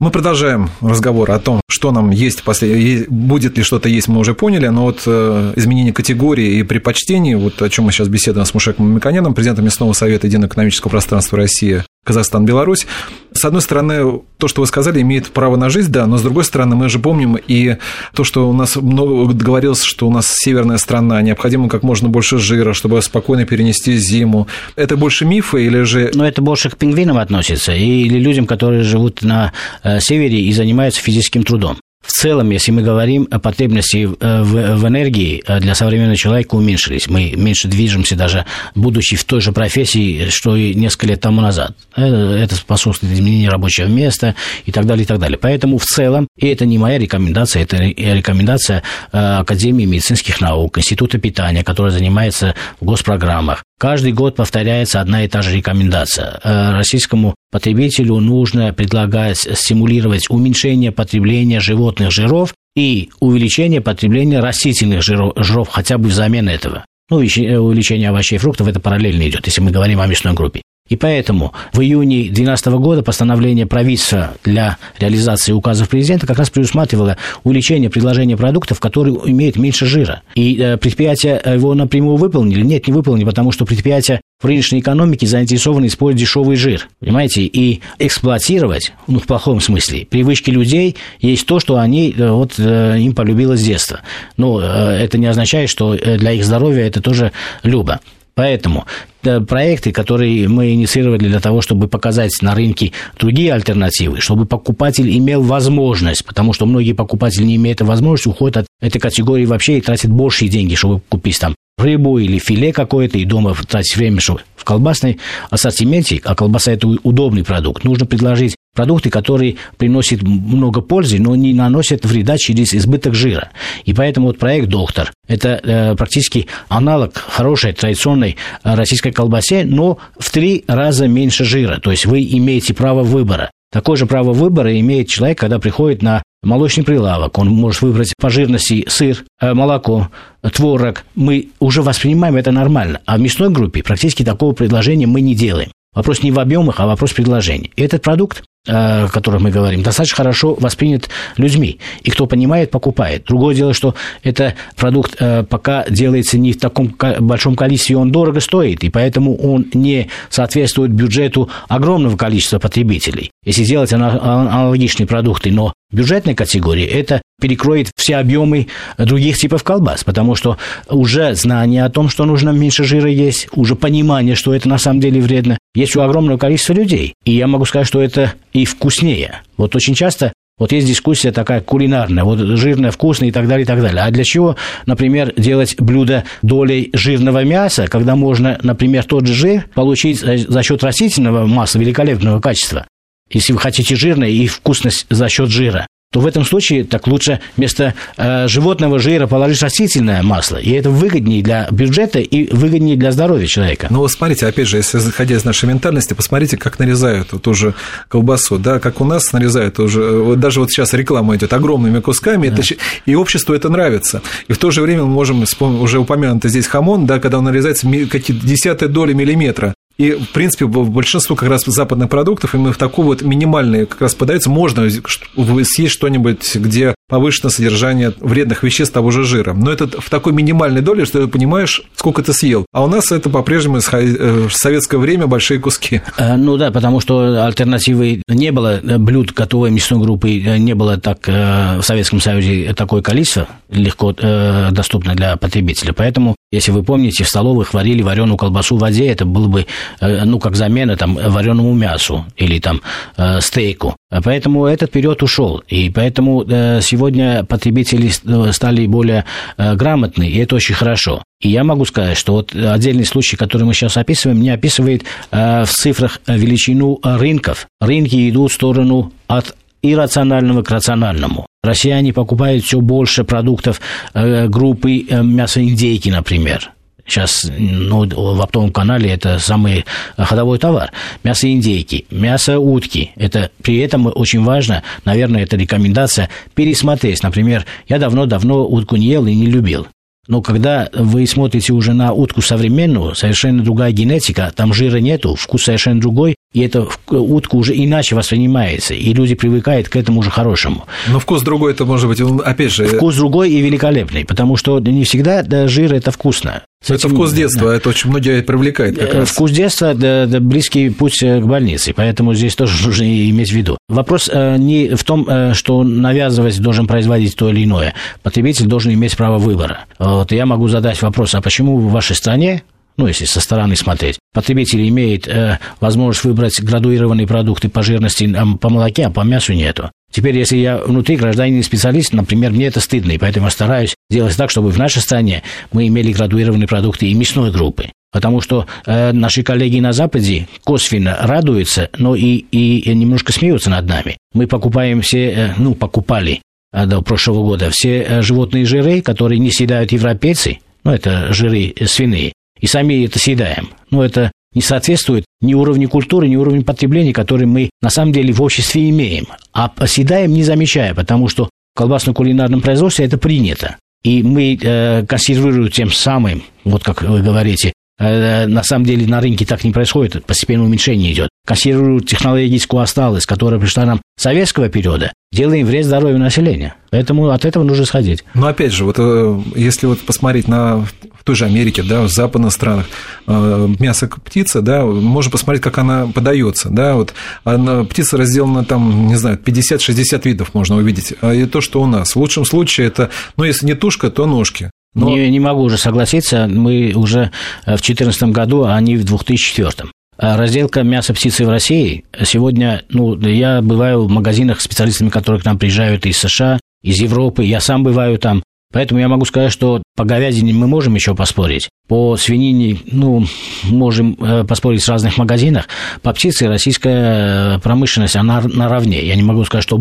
Мы продолжаем разговор о том, что нам есть, после... будет ли что-то есть, мы уже поняли, но вот э, изменение категории и предпочтений, вот о чем мы сейчас беседуем с Мушеком Миконяном, президентом Местного совета Единого экономического пространства России, Казахстан, Беларусь. С одной стороны, то, что вы сказали, имеет право на жизнь, да, но с другой стороны, мы же помним и то, что у нас много говорилось, что у нас северная страна, необходимо как можно больше жира, чтобы спокойно перенести зиму. Это больше мифы или же... Но это больше к пингвинам относится или людям, которые живут на э, севере и занимаются физическим трудом. В целом, если мы говорим о потребности э, в, в энергии э, для современного человека уменьшились. Мы меньше движемся, даже будучи в той же профессии, что и несколько лет тому назад. Э, это способствует изменению рабочего места и так далее, и так далее. Поэтому в целом, и это не моя рекомендация, это рекомендация Академии медицинских наук, Института питания, который занимается в госпрограммах. Каждый год повторяется одна и та же рекомендация. Э, российскому потребителю нужно предлагать стимулировать уменьшение потребления животных жиров и увеличение потребления растительных жиров, жиров хотя бы взамен этого. Ну, э, увеличение овощей и фруктов это параллельно идет, если мы говорим о мясной группе. И поэтому в июне 2012 года постановление правительства для реализации указов президента как раз предусматривало увеличение предложения продуктов, которые имеют меньше жира. И э, предприятия его напрямую выполнили? Нет, не выполнили, потому что предприятия в рыночной экономике заинтересованы использовать дешевый жир. Понимаете? И эксплуатировать, ну, в плохом смысле, привычки людей есть то, что они, э, вот, э, им полюбилось с детства. Но это не означает, что для их здоровья это тоже любо. Поэтому проекты, которые мы инициировали для того, чтобы показать на рынке другие альтернативы, чтобы покупатель имел возможность, потому что многие покупатели не имеют возможности, уходят от этой категории вообще и тратят большие деньги, чтобы купить там рыбу или филе какое-то, и дома тратить время, чтобы в колбасной ассортименте, а колбаса – это удобный продукт, нужно предложить продукты, которые приносят много пользы, но не наносят вреда через избыток жира. И поэтому вот проект «Доктор» – это э, практически аналог хорошей традиционной э, российской колбасе, но в три раза меньше жира. То есть вы имеете право выбора. Такое же право выбора имеет человек, когда приходит на молочный прилавок. Он может выбрать по жирности сыр, э, молоко, творог. Мы уже воспринимаем это нормально. А в мясной группе практически такого предложения мы не делаем. Вопрос не в объемах, а вопрос предложения. Этот продукт о которых мы говорим, достаточно хорошо воспринят людьми. И кто понимает, покупает. Другое дело, что это продукт э, пока делается не в таком большом количестве, он дорого стоит, и поэтому он не соответствует бюджету огромного количества потребителей. Если делать аналогичные продукты, но бюджетной категории, это перекроет все объемы других типов колбас, потому что уже знание о том, что нужно меньше жира есть, уже понимание, что это на самом деле вредно, есть у огромного количества людей. И я могу сказать, что это и вкуснее. Вот очень часто вот есть дискуссия такая кулинарная, вот жирное, вкусное и так далее, и так далее. А для чего, например, делать блюдо долей жирного мяса, когда можно, например, тот же жир получить за счет растительного масла великолепного качества? Если вы хотите жирное и вкусность за счет жира то в этом случае так лучше вместо э, животного жира положить растительное масло. И это выгоднее для бюджета и выгоднее для здоровья человека. Ну, вот смотрите, опять же, если заходя из нашей ментальности, посмотрите, как нарезают вот уже колбасу, да, как у нас нарезают уже, вот даже вот сейчас реклама идет огромными кусками, да. это, и обществу это нравится. И в то же время мы можем вспомнить, уже упомянутый здесь хамон, да, когда он нарезается какие-то десятые доли миллиметра. И, в принципе, большинство как раз западных продуктов, именно в такой вот минимальные как раз подается, можно съесть что-нибудь, где повышенное содержание вредных веществ того же жира. Но это в такой минимальной доле, что ты понимаешь, сколько ты съел. А у нас это по-прежнему э, в советское время большие куски. Э, ну да, потому что альтернативы не было, э, блюд готовой мясной группы не было так в Советском Союзе такое количество легко доступно для потребителя. Поэтому, если вы помните, в столовых варили вареную колбасу в воде, это было бы Э, ну, как замена там вареному мясу или там э, стейку. Поэтому этот период ушел. И поэтому э, сегодня потребители стали более грамотны, и это очень хорошо. И я могу сказать, что вот отдельный случай, который мы сейчас описываем, не описывает в цифрах величину рынков. Рынки идут в сторону от иррационального к рациональному. Россияне покупают все больше продуктов группы мясоиндейки, например. Сейчас ну, в оптовом канале это самый ходовой товар. Мясо индейки, мясо утки. Это, при этом очень важно, наверное, это рекомендация пересмотреть. Например, я давно-давно утку не ел и не любил. Но когда вы смотрите уже на утку современную, совершенно другая генетика, там жира нету, вкус совершенно другой, и эта утка уже иначе воспринимается, и люди привыкают к этому уже хорошему. Но вкус другой, это может быть, опять же... Вкус другой и великолепный, потому что не всегда да, жир – это вкусно. Этим, это вкус детства, да. это очень многие привлекает как раз. Вкус детства да, да, близкий путь э, к больнице, поэтому здесь тоже нужно иметь в виду. Вопрос э, не в том, э, что навязывать должен производить то или иное. Потребитель должен иметь право выбора. Вот я могу задать вопрос, а почему в вашей стране ну, если со стороны смотреть, потребитель имеет э, возможность выбрать градуированные продукты по жирности э, по молоке, а по мясу нету. Теперь, если я внутри гражданин специалист, например, мне это стыдно, и поэтому я стараюсь делать так, чтобы в нашей стране мы имели градуированные продукты и мясной группы. Потому что э, наши коллеги на Западе косвенно радуются, но и, и немножко смеются над нами. Мы покупаем все, э, ну, покупали э, до прошлого года все э, животные жиры, которые не съедают европейцы, ну, это жиры свиные, и сами это съедаем. Но это не соответствует ни уровню культуры, ни уровню потребления, который мы на самом деле в обществе имеем. А съедаем не замечая, потому что в колбасно-кулинарном производстве это принято. И мы э, консервируем тем самым, вот как вы говорите, э, на самом деле на рынке так не происходит, постепенное уменьшение идет. Консервируют технологическую осталость, которая пришла нам советского периода, делаем вред здоровью населения. Поэтому от этого нужно сходить. Но опять же, вот э, если вот посмотреть на в той же Америке, да, в западных странах, э, мясо птицы, да, можно посмотреть, как она подается, да, вот она, птица разделана там, не знаю, 50-60 видов можно увидеть, а и то, что у нас. В лучшем случае это, ну, если не тушка, то ножки. Но... Не, не могу уже согласиться, мы уже в 2014 году, а они в 2004. А разделка мяса птицы в России сегодня, ну, я бываю в магазинах специалистами, которые к нам приезжают из США, из Европы, я сам бываю там. Поэтому я могу сказать, что по говядине мы можем еще поспорить. По свинине, ну, можем э, поспорить в разных магазинах. По птице российская промышленность, она наравне. Я не могу сказать, что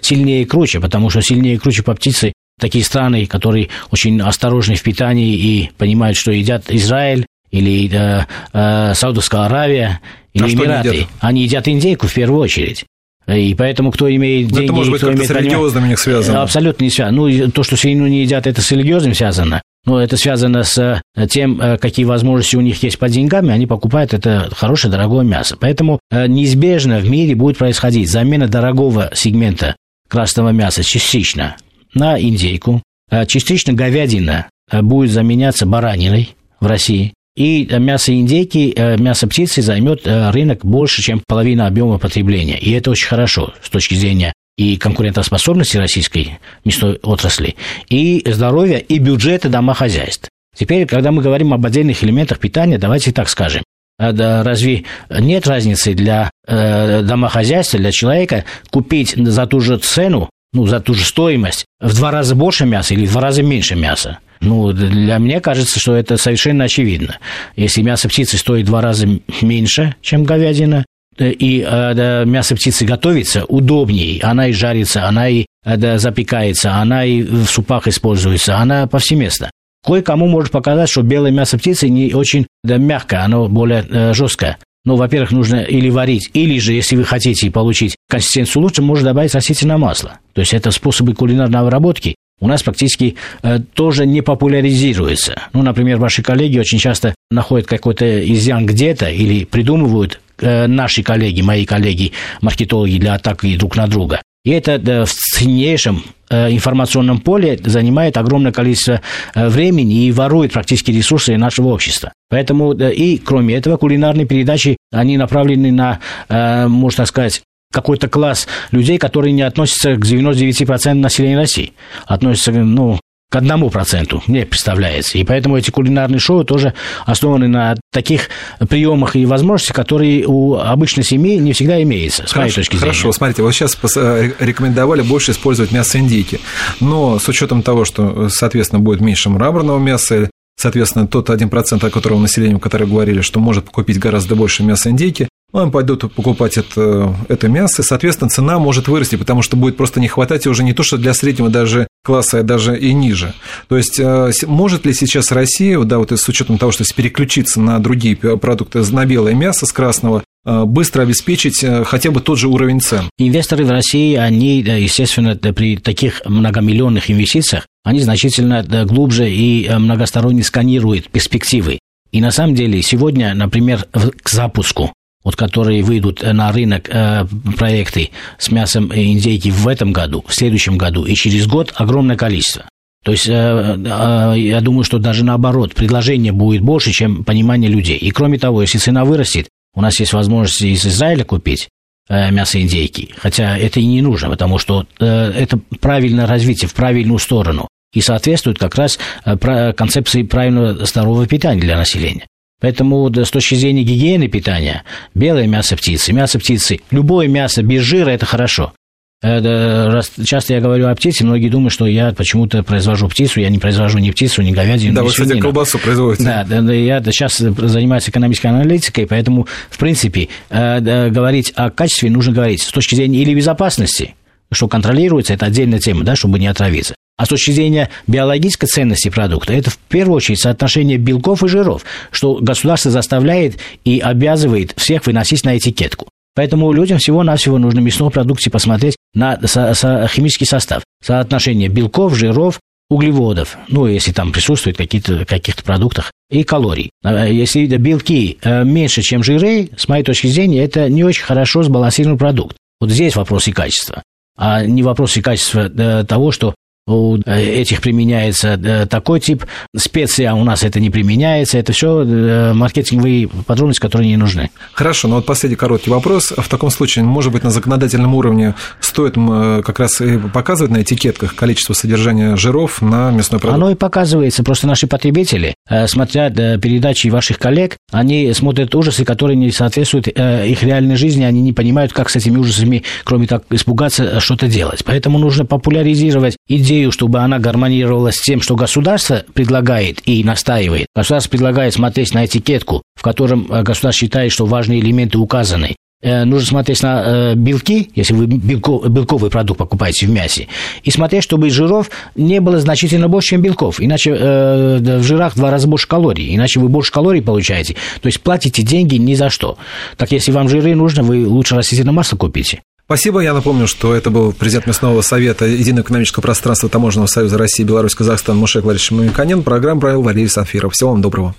сильнее и круче, потому что сильнее и круче по птице такие страны, которые очень осторожны в питании и понимают, что едят Израиль или э, э, Саудовская Аравия, или а Эмираты. Они едят? они едят индейку в первую очередь. И поэтому кто имеет деньги... Это может быть как-то с религиозным у них связано. Абсолютно не связано. Ну, то, что свинину не едят, это с религиозным связано. Но это связано с э, тем, э, какие возможности у них есть по деньгам, они покупают это хорошее, дорогое мясо. Поэтому неизбежно в мире будет происходить замена дорогого сегмента красного мяса частично на индейку, частично говядина будет заменяться бараниной в России, и мясо индейки, э, мясо птицы займет э, рынок больше, чем половина объема потребления. И это очень хорошо с точки зрения и конкурентоспособности российской мясной отрасли, и здоровья, и бюджета домохозяйств. Теперь, когда мы говорим об отдельных элементах питания, давайте так скажем. А, разве нет разницы для э, домохозяйства, для человека купить за ту же цену, ну, за ту же стоимость в два раза больше мяса или в два раза меньше мяса? Ну, для меня кажется, что это совершенно очевидно. Если мясо птицы стоит в два раза меньше, чем говядина, э, и э, да, мясо птицы готовится удобнее, она и жарится, она и э, да, запекается, она и в супах используется, она повсеместно. Кое-кому может показать, что белое мясо птицы не очень да, мягкое, оно более э, жесткое. Ну, во-первых, нужно или варить, или же, если вы хотите получить консистенцию лучше, можно добавить растительное масло. То есть это способы кулинарной обработки, у нас практически э, тоже не популяризируется. Ну, например, ваши коллеги очень часто находят какой-то изъян где-то или придумывают э, наши коллеги, мои коллеги, маркетологи для атаки друг на друга. И это да, в ценнейшем э, информационном поле занимает огромное количество э, времени и ворует практически ресурсы нашего общества. Поэтому и кроме этого кулинарные передачи, они направлены на, э, можно сказать, какой-то класс людей, которые не относятся к 99% населения России, относятся, ну, к одному проценту, мне представляется. И поэтому эти кулинарные шоу тоже основаны на таких приемах и возможностях, которые у обычной семьи не всегда имеются, с хорошо, моей точки зрения. Хорошо, смотрите, вот сейчас э, рекомендовали больше использовать мясо индейки, но с учетом того, что, соответственно, будет меньше мраморного мяса, соответственно, тот 1%, о котором населению, который говорили, что может купить гораздо больше мяса индейки, они пойдут покупать это, это мясо, и, соответственно, цена может вырасти, потому что будет просто не хватать уже не то, что для среднего даже класса, а даже и ниже. То есть, э, может ли сейчас Россия, да, вот с учетом того, что переключиться на другие продукты, на белое мясо с красного, э, быстро обеспечить э, хотя бы тот же уровень цен. Инвесторы в России, они, естественно, при таких многомиллионных инвестициях, они значительно глубже и многосторонне сканируют перспективы. И на самом деле сегодня, например, к запуску вот которые выйдут на рынок э, проекты с мясом индейки в этом году, в следующем году и через год огромное количество. То есть э, э, я думаю, что даже наоборот, предложение будет больше, чем понимание людей. И кроме того, если цена вырастет, у нас есть возможность из Израиля купить э, мясо индейки, хотя это и не нужно, потому что э, это правильное развитие в правильную сторону и соответствует как раз э, концепции правильного здорового питания для населения. Поэтому с точки зрения гигиены питания, белое мясо птицы, мясо птицы, любое мясо без жира – это хорошо. Э, часто я говорю о птице, многие думают, что я почему-то произвожу птицу, я не произвожу ни птицу, ни говядину, да, ни вы, кстати, колбасу производите. Да, да, да, я сейчас занимаюсь экономической аналитикой, поэтому, в принципе, э, говорить о качестве нужно говорить с точки зрения или безопасности, что контролируется, это отдельная тема, да, чтобы не отравиться. А с точки зрения биологической ценности продукта, это в первую очередь соотношение белков и жиров, что государство заставляет и обязывает всех выносить на этикетку. Поэтому людям всего-навсего нужно мясной продукции посмотреть на со- со- химический состав, соотношение белков, жиров, углеводов, ну, если там присутствуют какие-то, каких-то продуктах, и калорий. А, если белки э, меньше, чем жиры, с моей точки зрения, это не очень хорошо сбалансированный продукт. Вот здесь вопрос и качества, а не вопрос и качества э, того, что у э, этих применяется э, такой тип специи, а у нас это не применяется. Это все э, маркетинговые подробности, которые не нужны. Хорошо, но вот последний короткий вопрос. В таком случае, может быть, на законодательном уровне стоит как раз показывать на этикетках количество содержания жиров на мясной продукт? Оно и показывается. Просто наши потребители, смотря передачи ваших коллег, они смотрят ужасы, которые не соответствуют их реальной жизни, они не понимают, как с этими ужасами, кроме так испугаться, что-то делать. Поэтому нужно популяризировать идею идею, чтобы она гармонировала с тем, что государство предлагает и настаивает. Государство предлагает смотреть на этикетку, в котором э, государство считает, что важные элементы указаны. Э, нужно смотреть на э, белки, если вы белков, белковый продукт покупаете в мясе, и смотреть, чтобы из жиров не было значительно больше, чем белков. Иначе в жирах в два раза больше калорий, иначе вы больше калорий получаете. То есть платите деньги ни за что. Так если вам жиры нужно, вы лучше растительное масло купите. Спасибо. Я напомню, что это был президент Мясного совета Единого экономического пространства Таможенного союза России, Беларусь, Казахстан Мушек Владимирович Мамиканин. Программу провел Валерий Санфиров. Всего вам доброго.